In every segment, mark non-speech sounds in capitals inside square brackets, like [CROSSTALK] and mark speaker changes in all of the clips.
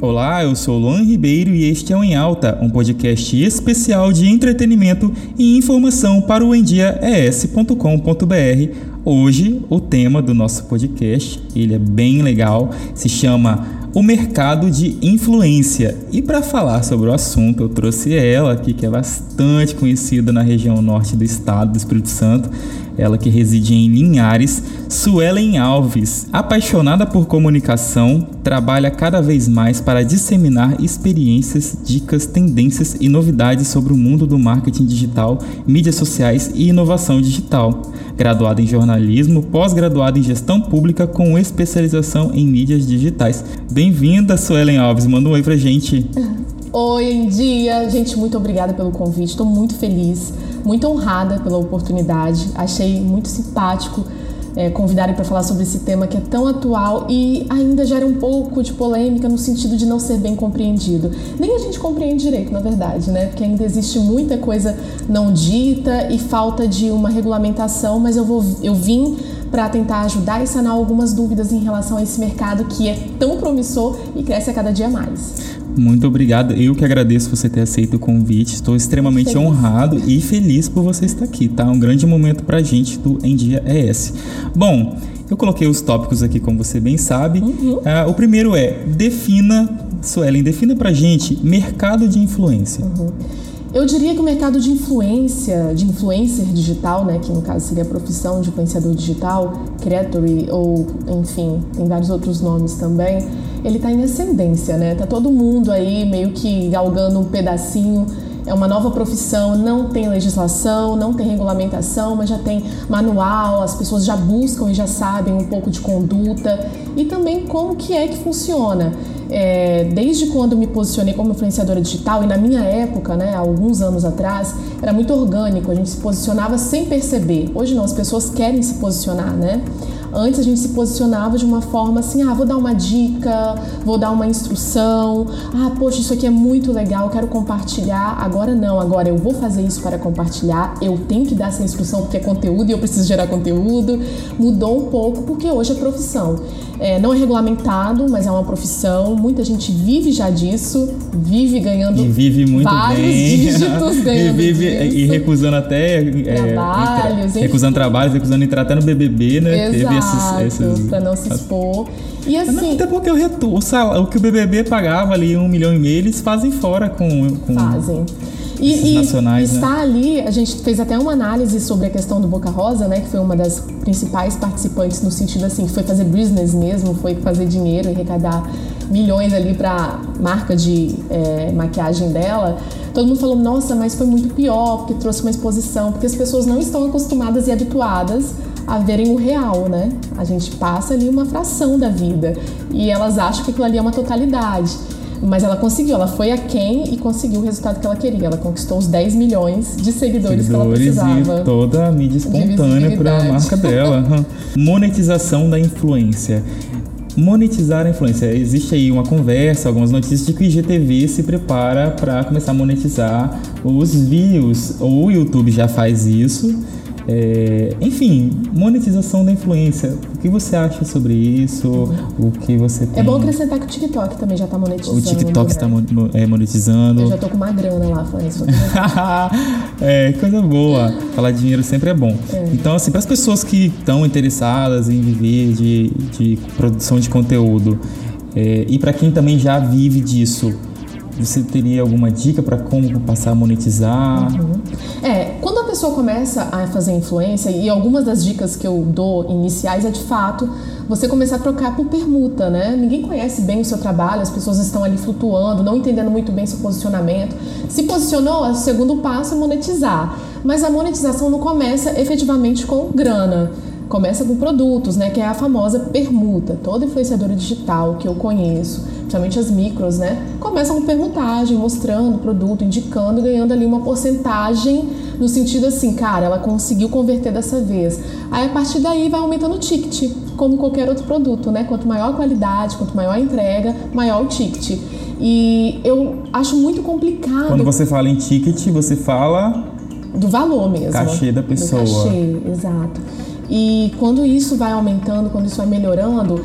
Speaker 1: Olá, eu sou Luan Ribeiro e este é o Em Alta, um podcast especial de entretenimento e informação para o endiaes.com.br. Hoje, o tema do nosso podcast, ele é bem legal, se chama O Mercado de Influência. E para falar sobre o assunto, eu trouxe ela aqui, que é bastante conhecida na região norte do estado do Espírito Santo ela que reside em Linhares, Suelen Alves, apaixonada por comunicação, trabalha cada vez mais para disseminar experiências, dicas, tendências e novidades sobre o mundo do marketing digital, mídias sociais e inovação digital. Graduada em jornalismo, pós-graduada em gestão pública com especialização em mídias digitais. Bem-vinda, Suelen Alves. Manda um oi pra gente.
Speaker 2: Oi, em dia. Gente, muito obrigada pelo convite. Estou muito feliz muito honrada pela oportunidade. Achei muito simpático é, convidarem para falar sobre esse tema que é tão atual e ainda gera um pouco de polêmica no sentido de não ser bem compreendido. Nem a gente compreende direito, na verdade, né? Porque ainda existe muita coisa não dita e falta de uma regulamentação, mas eu, vou, eu vim para tentar ajudar e sanar algumas dúvidas em relação a esse mercado que é tão promissor e cresce a cada dia mais.
Speaker 1: Muito obrigado. Eu que agradeço você ter aceito o convite. Estou extremamente feliz. honrado e feliz por você estar aqui, tá? Um grande momento pra gente do Em Dia é esse. Bom, eu coloquei os tópicos aqui, como você bem sabe. Uhum. Uh, o primeiro é: defina, Suelen, defina pra gente mercado de influência.
Speaker 2: Uhum. Eu diria que o mercado de influência, de influencer digital, né, que no caso seria a profissão de influenciador digital, creatory ou enfim, tem vários outros nomes também, ele está em ascendência, né? Tá todo mundo aí meio que galgando um pedacinho é uma nova profissão, não tem legislação, não tem regulamentação, mas já tem manual, as pessoas já buscam e já sabem um pouco de conduta e também como que é que funciona. É, desde quando me posicionei como influenciadora digital e na minha época, né, alguns anos atrás, era muito orgânico, a gente se posicionava sem perceber. Hoje não, as pessoas querem se posicionar, né? Antes a gente se posicionava de uma forma assim: ah, vou dar uma dica, vou dar uma instrução, ah, poxa, isso aqui é muito legal, quero compartilhar. Agora não, agora eu vou fazer isso para compartilhar, eu tenho que dar essa instrução porque é conteúdo e eu preciso gerar conteúdo. Mudou um pouco porque hoje é profissão. É, não é regulamentado, mas é uma profissão. Muita gente vive já disso, vive ganhando
Speaker 1: e vive muito
Speaker 2: vários
Speaker 1: bem.
Speaker 2: dígitos [LAUGHS] ganhando
Speaker 1: e vive
Speaker 2: disso.
Speaker 1: e recusando até
Speaker 2: é, trabalhos,
Speaker 1: é, recusando trabalhos, recusando entrar até no BBB,
Speaker 2: né? Exato, esses, esses... para não se expor. E assim,
Speaker 1: não, até porque o, retorno, o, o que o BBB pagava ali um milhão e meio, eles fazem fora com, com
Speaker 2: fazem. E, e nacionais, né? está né? ali, a gente fez até uma análise sobre a questão do Boca Rosa, né, que foi uma das principais participantes no sentido assim, foi fazer business mesmo, foi fazer dinheiro e arrecadar milhões ali para marca de é, maquiagem dela. Todo mundo falou, nossa, mas foi muito pior, porque trouxe uma exposição, porque as pessoas não estão acostumadas e habituadas a verem o real, né? A gente passa ali uma fração da vida e elas acham que aquilo ali é uma totalidade. Mas ela conseguiu, ela foi a quem e conseguiu o resultado que ela queria. Ela conquistou os 10 milhões de seguidores, seguidores que ela precisava.
Speaker 1: E toda a mídia espontânea para a marca dela. [LAUGHS] Monetização da influência monetizar a influência. Existe aí uma conversa, algumas notícias de que o IGTV se prepara para começar a monetizar os views. O YouTube já faz isso. É, enfim, monetização da influência. O que você acha sobre isso? O que você tem?
Speaker 2: É bom acrescentar que o TikTok também já está monetizando.
Speaker 1: O TikTok está né? é, monetizando.
Speaker 2: Eu já tô com uma grana lá falando isso. [LAUGHS]
Speaker 1: é, coisa boa. Falar de dinheiro sempre é bom. É. Então, assim, para as pessoas que estão interessadas em viver de, de produção de conteúdo é, e para quem também já vive disso, você teria alguma dica para como passar a monetizar?
Speaker 2: Uhum. É, pessoa começa a fazer influência, e algumas das dicas que eu dou iniciais é de fato você começar a trocar por permuta, né? Ninguém conhece bem o seu trabalho, as pessoas estão ali flutuando, não entendendo muito bem seu posicionamento. Se posicionou, o segundo passo é monetizar. Mas a monetização não começa efetivamente com grana começa com produtos, né, que é a famosa permuta. Toda influenciadora digital que eu conheço, principalmente as micros, né, começam com permutagem, mostrando produto, indicando ganhando ali uma porcentagem no sentido assim, cara, ela conseguiu converter dessa vez. Aí a partir daí vai aumentando o ticket, como qualquer outro produto, né? Quanto maior a qualidade, quanto maior a entrega, maior o ticket. E eu acho muito complicado.
Speaker 1: Quando você fala em ticket, você fala
Speaker 2: do valor mesmo.
Speaker 1: Cachê da pessoa.
Speaker 2: Do cachê, exato. E quando isso vai aumentando, quando isso vai melhorando,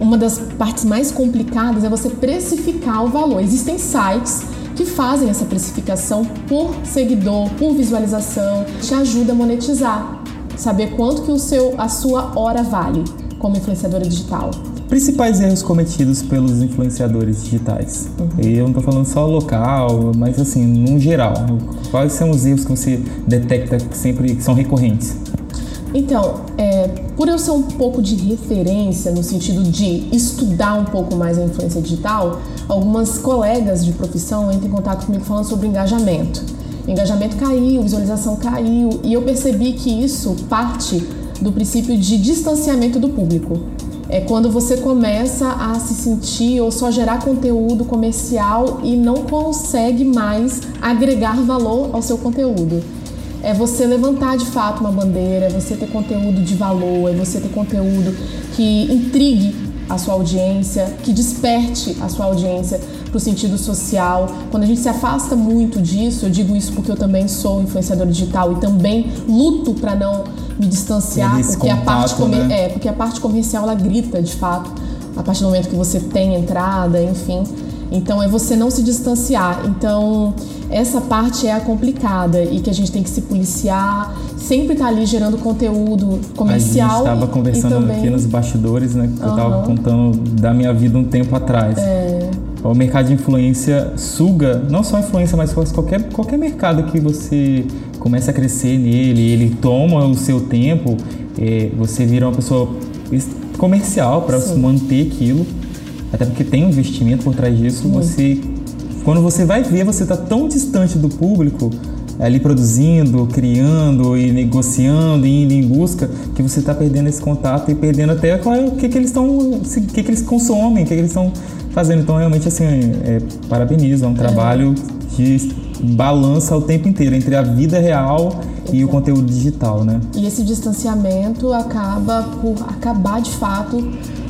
Speaker 2: uma das partes mais complicadas é você precificar o valor. Existem sites que fazem essa precificação por seguidor, por visualização, te ajuda a monetizar, saber quanto que o seu a sua hora vale como influenciadora digital.
Speaker 1: Principais erros cometidos pelos influenciadores digitais. Uhum. Eu não estou falando só local, mas assim, no geral. Quais são os erros que você detecta que sempre que são recorrentes?
Speaker 2: Então, é, por eu ser um pouco de referência no sentido de estudar um pouco mais a influência digital, algumas colegas de profissão entram em contato comigo falando sobre engajamento. engajamento caiu, visualização caiu, e eu percebi que isso parte do princípio de distanciamento do público. É quando você começa a se sentir ou só gerar conteúdo comercial e não consegue mais agregar valor ao seu conteúdo é você levantar de fato uma bandeira, é você ter conteúdo de valor, é você ter conteúdo que intrigue a sua audiência, que desperte a sua audiência para o sentido social. Quando a gente se afasta muito disso, eu digo isso porque eu também sou influenciadora digital e também luto para não me distanciar, porque contato, a parte né? é porque a parte comercial ela grita de fato a partir do momento que você tem entrada, enfim. Então é você não se distanciar. Então essa parte é a complicada e que a gente tem que se policiar, sempre estar tá ali gerando conteúdo comercial. A gente
Speaker 1: estava conversando também... aqui nos bastidores, né? Que uhum. eu estava contando da minha vida um tempo atrás. É... O mercado de influência suga, não só a influência, mas qualquer, qualquer mercado que você comece a crescer nele, ele toma o seu tempo, é, você vira uma pessoa comercial para manter aquilo até porque tem um investimento por trás disso. Muito. Você, quando você vai ver, você está tão distante do público, ali produzindo, criando e negociando, e indo em busca, que você está perdendo esse contato e perdendo até o que, que eles estão, o que, que eles consomem, o que, que eles estão fazendo. Então, realmente, assim, é, parabenizo, é um é. trabalho de balança o tempo inteiro entre a vida real e o conteúdo digital, né?
Speaker 2: E esse distanciamento acaba por acabar de fato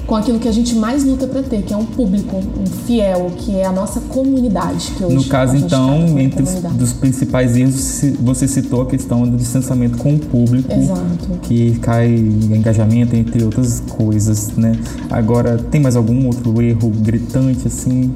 Speaker 2: com aquilo que a gente mais luta para ter, que é um público, um fiel, que é a nossa comunidade. Que hoje
Speaker 1: no caso, então, entre os dos principais erros, você citou a questão do distanciamento com o público,
Speaker 2: Exato.
Speaker 1: que cai engajamento, entre outras coisas, né? Agora, tem mais algum outro erro gritante, assim,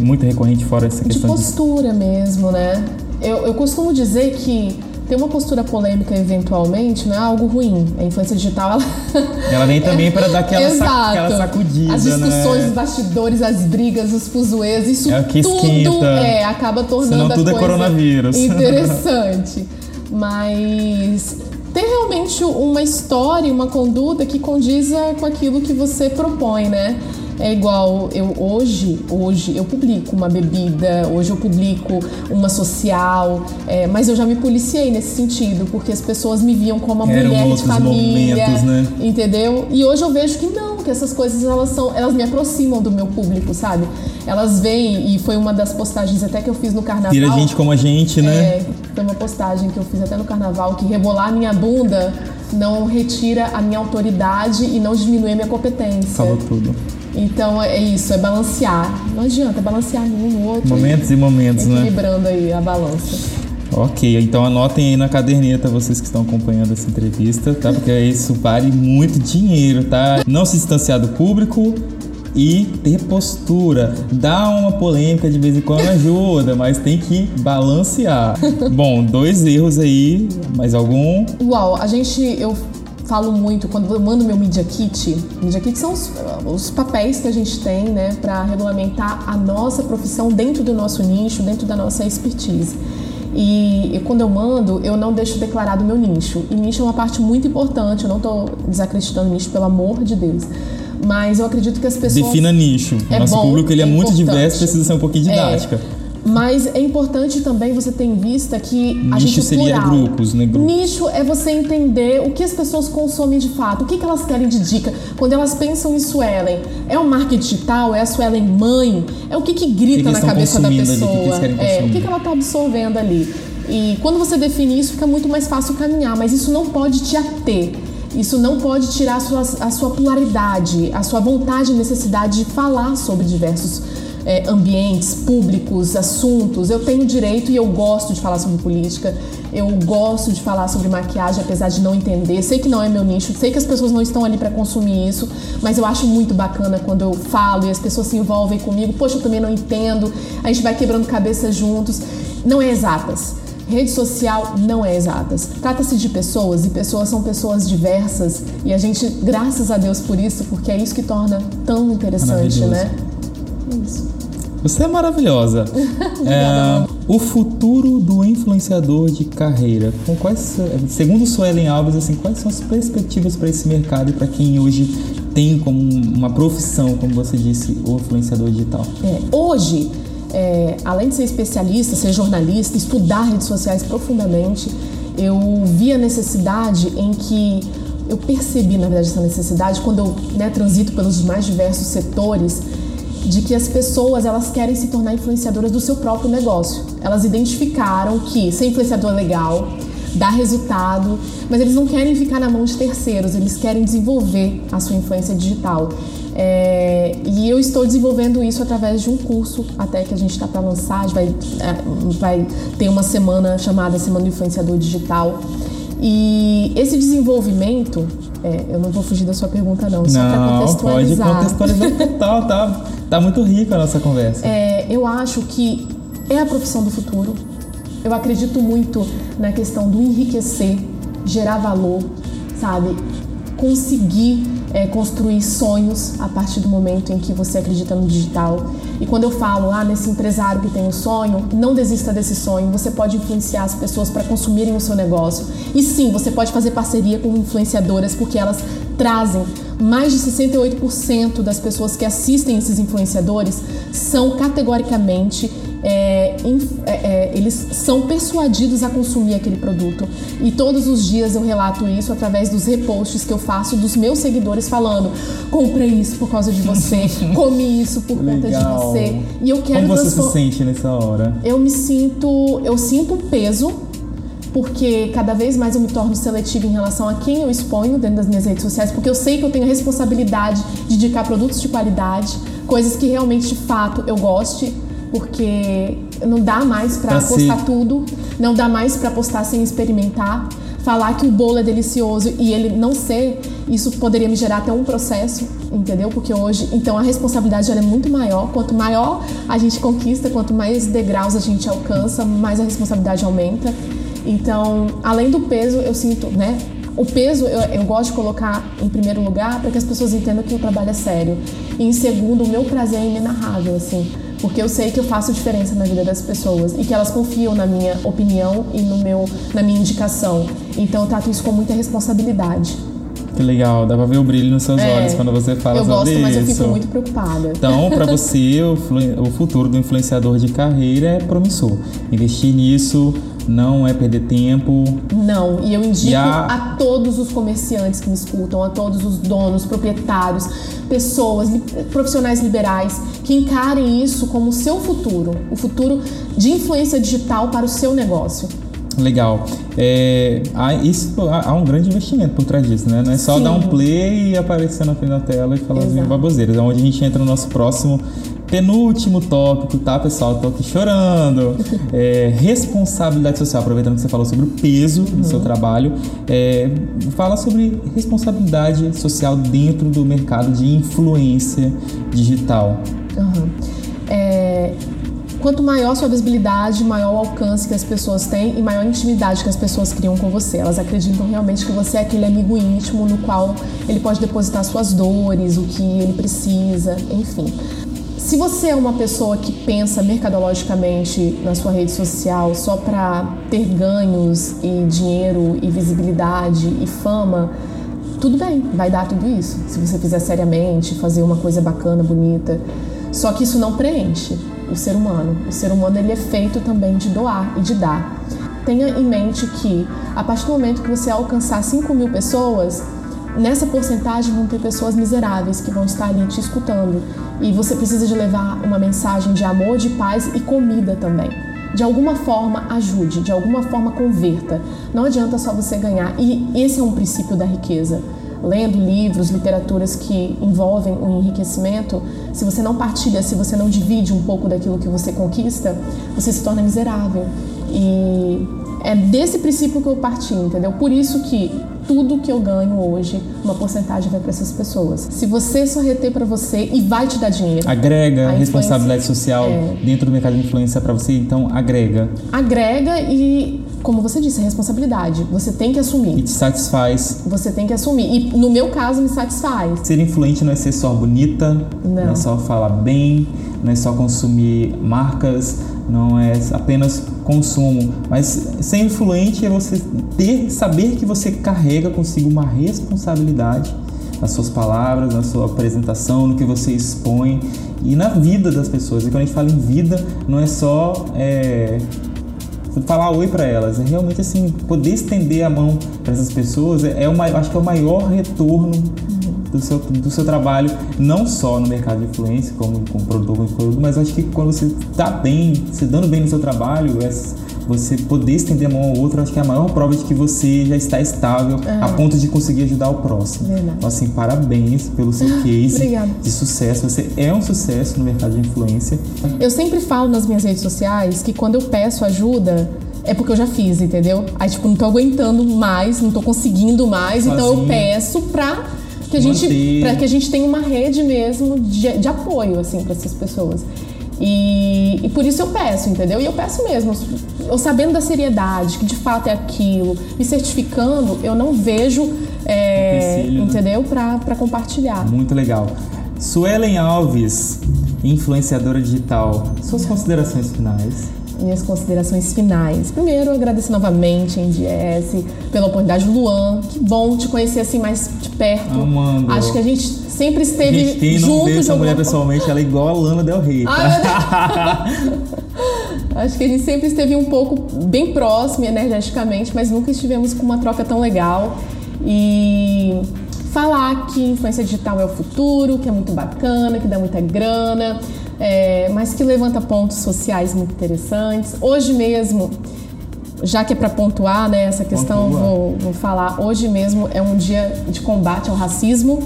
Speaker 1: muito recorrente fora essa questão?
Speaker 2: De postura de... mesmo, né? Eu, eu costumo dizer que ter uma postura polêmica eventualmente não é algo ruim. A influência digital, ela. [LAUGHS]
Speaker 1: Ela vem também para dar aquela, sac, aquela sacudida.
Speaker 2: As
Speaker 1: né?
Speaker 2: discussões,
Speaker 1: né?
Speaker 2: os bastidores, as brigas, os fuzuês, isso
Speaker 1: é que
Speaker 2: tudo é, acaba tornando
Speaker 1: Senão tudo
Speaker 2: a
Speaker 1: é coronavírus. [LAUGHS]
Speaker 2: interessante. Mas ter realmente uma história, uma conduta que condiza com aquilo que você propõe, né? É igual eu hoje, hoje eu publico uma bebida, hoje eu publico uma social, é, mas eu já me policiei nesse sentido, porque as pessoas me viam como uma Eram mulher de família, momentos, né? entendeu? E hoje eu vejo que não, que essas coisas elas são, elas me aproximam do meu público, sabe? Elas vêm e foi uma das postagens até que eu fiz no carnaval.
Speaker 1: Tira gente como a gente, né?
Speaker 2: É, tem uma postagem que eu fiz até no carnaval que rebolar minha bunda não retira a minha autoridade e não diminui a minha competência.
Speaker 1: Falou tudo.
Speaker 2: Então é isso, é balancear. Não adianta, é balancear um no outro.
Speaker 1: Momentos e, e momentos,
Speaker 2: né? Equilibrando aí a balança.
Speaker 1: Ok, então anotem aí na caderneta vocês que estão acompanhando essa entrevista, tá? Porque isso vale muito dinheiro, tá? Não se distanciar do público e ter postura. Dá uma polêmica de vez em quando ajuda, mas tem que balancear. [LAUGHS] Bom, dois erros aí, mais algum?
Speaker 2: Uau, a gente eu falo muito quando eu mando meu Media Kit. Media Kit são os, os papéis que a gente tem, né, para regulamentar a nossa profissão dentro do nosso nicho, dentro da nossa expertise. E, e, quando eu mando, eu não deixo declarado o meu nicho. E nicho é uma parte muito importante, eu não estou desacreditando nicho, pelo amor de Deus. Mas eu acredito que as pessoas.
Speaker 1: Defina nicho. É Nosso bom, público ele é, é muito diverso, precisa ser um pouquinho didática.
Speaker 2: É. Mas é importante também você ter em vista que
Speaker 1: a
Speaker 2: Nicho
Speaker 1: gente seria
Speaker 2: plural.
Speaker 1: grupos, né? Grupos.
Speaker 2: Nicho é você entender o que as pessoas consomem de fato, o que, que elas querem de dica. Quando elas pensam em Suelen, é o marketing digital, é a Suelen mãe, é o que, que grita
Speaker 1: que
Speaker 2: na cabeça da pessoa.
Speaker 1: Ali, que
Speaker 2: é, o que, que ela está absorvendo ali. E quando você define isso, fica muito mais fácil caminhar, mas isso não pode te ater. Isso não pode tirar a sua, a sua pluralidade, a sua vontade e necessidade de falar sobre diversos é, ambientes públicos, assuntos. Eu tenho direito e eu gosto de falar sobre política. Eu gosto de falar sobre maquiagem, apesar de não entender. Sei que não é meu nicho, sei que as pessoas não estão ali para consumir isso, mas eu acho muito bacana quando eu falo e as pessoas se envolvem comigo. Poxa, eu também não entendo. A gente vai quebrando cabeça juntos. Não é exatas. Rede social não é exatas. Trata-se de pessoas e pessoas são pessoas diversas e a gente, graças a Deus por isso, porque é isso que torna tão interessante, né?
Speaker 1: Isso. Você é maravilhosa. [LAUGHS] é, o futuro do influenciador de carreira. Com quais, segundo Suelen Alves, assim, quais são as perspectivas para esse mercado e para quem hoje tem como uma profissão, como você disse, o influenciador digital?
Speaker 2: É, hoje, é, além de ser especialista, ser jornalista, estudar redes sociais profundamente, eu vi a necessidade em que eu percebi, na verdade, essa necessidade quando eu né, transito pelos mais diversos setores de que as pessoas elas querem se tornar influenciadoras do seu próprio negócio. Elas identificaram que ser influenciador é legal, dá resultado, mas eles não querem ficar na mão de terceiros, eles querem desenvolver a sua influência digital. É, e eu estou desenvolvendo isso através de um curso, até que a gente está para lançar, vai, é, vai ter uma semana chamada Semana do Influenciador Digital. E esse desenvolvimento, é, eu não vou fugir da sua pergunta não, só para contextualizar.
Speaker 1: Pode contextualizar total, tá, [LAUGHS] tá muito rica a nossa conversa.
Speaker 2: É, eu acho que é a profissão do futuro. Eu acredito muito na questão do enriquecer, gerar valor, sabe? Conseguir é, construir sonhos a partir do momento em que você acredita no digital. E quando eu falo, ah, nesse empresário que tem um sonho, não desista desse sonho. Você pode influenciar as pessoas para consumirem o seu negócio. E sim, você pode fazer parceria com influenciadoras, porque elas trazem mais de 68% das pessoas que assistem esses influenciadores são categoricamente é, é, é, eles são persuadidos a consumir aquele produto. E todos os dias eu relato isso através dos reposts que eu faço dos meus seguidores falando: comprei isso por causa de você, [LAUGHS] comi isso por conta de você.
Speaker 1: E eu quero Como você se sente nessa hora?
Speaker 2: Eu me sinto, eu sinto um peso porque cada vez mais eu me torno seletiva em relação a quem eu exponho dentro das minhas redes sociais, porque eu sei que eu tenho a responsabilidade de indicar produtos de qualidade, coisas que realmente de fato eu goste porque não dá mais para postar tudo, não dá mais para postar sem experimentar. Falar que o bolo é delicioso e ele não ser, isso poderia me gerar até um processo, entendeu? Porque hoje, então a responsabilidade é muito maior. Quanto maior a gente conquista, quanto mais degraus a gente alcança, mais a responsabilidade aumenta. Então, além do peso, eu sinto, né? O peso eu, eu gosto de colocar em primeiro lugar para que as pessoas entendam que o trabalho é sério. E em segundo, o meu prazer é inenarrável, assim porque eu sei que eu faço diferença na vida das pessoas e que elas confiam na minha opinião e no meu, na minha indicação. Então eu trato isso com muita responsabilidade.
Speaker 1: Que legal, dá pra ver o brilho nos seus é, olhos quando você fala sobre
Speaker 2: gosto,
Speaker 1: isso.
Speaker 2: Eu gosto, mas eu fico muito preocupada.
Speaker 1: Então, para você, o, o futuro do influenciador de carreira é promissor. Investir nisso não é perder tempo.
Speaker 2: Não, e eu indico e a... a... todos os comerciantes que me escutam, a todos os donos, proprietários, pessoas, profissionais liberais, que encarem isso como o seu futuro, o futuro de influência digital para o seu negócio.
Speaker 1: Legal. É, há, isso, há, um grande investimento por trás disso, né? Não é só Sim. dar um play e aparecer na frente da tela e falar as baboseiras. É onde a gente entra no nosso próximo penúltimo tópico, tá, pessoal? Tô aqui chorando. É, responsabilidade social, aproveitando que você falou sobre o peso uhum. do seu uhum. trabalho, é, fala sobre responsabilidade social dentro do mercado de influência digital.
Speaker 2: Uhum. É, Quanto maior sua visibilidade, maior o alcance que as pessoas têm e maior a intimidade que as pessoas criam com você. Elas acreditam realmente que você é aquele amigo íntimo no qual ele pode depositar suas dores, o que ele precisa, enfim. Se você é uma pessoa que pensa mercadologicamente na sua rede social só para ter ganhos e dinheiro e visibilidade e fama, tudo bem, vai dar tudo isso. Se você fizer seriamente, fazer uma coisa bacana, bonita. Só que isso não preenche o ser humano. O ser humano ele é feito também de doar e de dar. Tenha em mente que a partir do momento que você alcançar 5 mil pessoas, nessa porcentagem vão ter pessoas miseráveis que vão estar ali te escutando. E você precisa de levar uma mensagem de amor, de paz e comida também. De alguma forma ajude, de alguma forma converta. Não adianta só você ganhar. E esse é um princípio da riqueza. lendo livros, literaturas que envolvem o enriquecimento, se você não partilha, se você não divide um pouco daquilo que você conquista, você se torna miserável. E é desse princípio que eu parti, entendeu? Por isso que tudo que eu ganho hoje, uma porcentagem vai para essas pessoas. Se você só reter para você e vai te dar dinheiro.
Speaker 1: Agrega responsabilidade social é... dentro do mercado de influência para você, então agrega.
Speaker 2: Agrega e como você disse, é responsabilidade. Você tem que assumir.
Speaker 1: E te satisfaz.
Speaker 2: Você tem que assumir. E no meu caso, me satisfaz.
Speaker 1: Ser influente não é ser só bonita, não, não é só falar bem, não é só consumir marcas, não é apenas consumo. Mas ser influente é você ter, saber que você carrega consigo uma responsabilidade nas suas palavras, na sua apresentação, no que você expõe e na vida das pessoas. E quando a gente fala em vida, não é só é, falar oi para elas, é realmente assim poder estender a mão para essas pessoas é, é acho que é o maior retorno do seu, do seu trabalho, não só no mercado de influência, como com produtor, com produto, mas acho que quando você está bem, se dando bem no seu trabalho, é você poder estender a mão ao outro, acho que é a maior prova de que você já está estável é. a ponto de conseguir ajudar o próximo. Verdade. Então, assim, parabéns pelo seu [LAUGHS] case de sucesso. Você é um sucesso no mercado de influência.
Speaker 2: Eu sempre falo nas minhas redes sociais que quando eu peço ajuda, é porque eu já fiz, entendeu? Aí, tipo, não tô aguentando mais, não tô conseguindo mais, Sozinha. então eu peço pra que a gente para que a gente tenha uma rede mesmo de, de apoio assim para essas pessoas. E, e, por isso eu peço, entendeu? E eu peço mesmo, eu sabendo da seriedade, que de fato é aquilo, me certificando, eu não vejo, é, né? entendeu? Para compartilhar.
Speaker 1: Muito legal. Suelen Alves, influenciadora digital, suas considerações finais
Speaker 2: minhas considerações finais. Primeiro, agradecer novamente a NDS pela oportunidade. Luan, que bom te conhecer assim mais de perto.
Speaker 1: Amando.
Speaker 2: Acho que a gente sempre esteve
Speaker 1: a gente, quem
Speaker 2: juntos.
Speaker 1: Não essa mulher pessoalmente, ela é igual a Lana Del Rey. Tá? [LAUGHS]
Speaker 2: Acho que a gente sempre esteve um pouco bem próximo energeticamente, mas nunca estivemos com uma troca tão legal. E falar que influência digital é o futuro, que é muito bacana, que dá muita grana é, mas que levanta pontos sociais muito interessantes. Hoje mesmo, já que é para pontuar né, essa questão, vou, vou, falar. Hoje mesmo é um dia de combate ao racismo.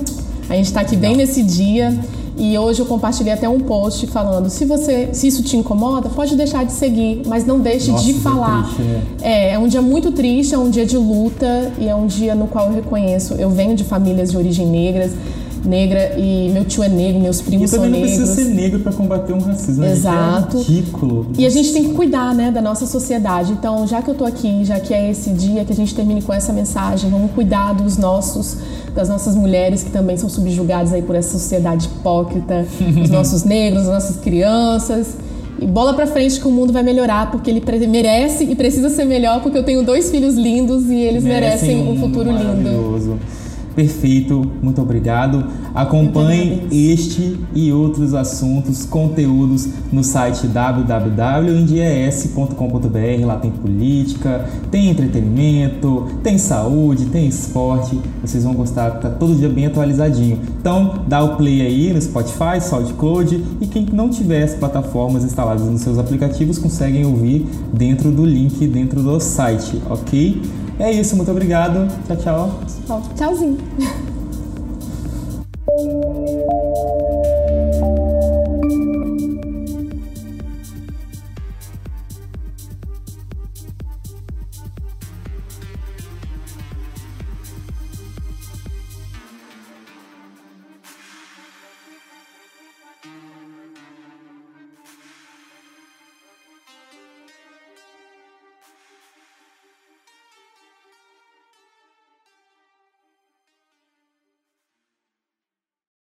Speaker 2: A gente está aqui bem nesse dia. E hoje eu compartilhei até um post falando: se você, se isso te incomoda, pode deixar de seguir, mas não deixe Nossa, de falar. É, triste, é. é um dia muito triste, é um dia de luta e é um dia no qual eu reconheço. Eu venho de famílias de origem negras negra e meu tio é negro, meus primos são negros.
Speaker 1: E também não precisa ser negro para combater um racismo.
Speaker 2: Né? Exato.
Speaker 1: É ridículo.
Speaker 2: E a gente tem que cuidar, né, da nossa sociedade. Então, já que eu tô aqui, já que é esse dia que a gente termine com essa mensagem, vamos cuidar dos nossos das nossas mulheres que também são subjugadas aí por essa sociedade hipócrita, [LAUGHS] os nossos negros, as nossas crianças. E bola pra frente que o mundo vai melhorar, porque ele merece e precisa ser melhor, porque eu tenho dois filhos lindos e eles merecem, merecem um futuro lindo.
Speaker 1: Perfeito, muito obrigado. Acompanhe este e outros assuntos, conteúdos no site www.indies.com.br. Lá tem política, tem entretenimento, tem saúde, tem esporte. Vocês vão gostar, tá todo dia bem atualizadinho. Então, dá o play aí no Spotify, SoundCloud e quem não tiver as plataformas instaladas nos seus aplicativos conseguem ouvir dentro do link dentro do site, ok? É isso, muito obrigado. Tchau, tchau.
Speaker 2: Tchauzinho. [LAUGHS]